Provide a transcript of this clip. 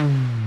Mm.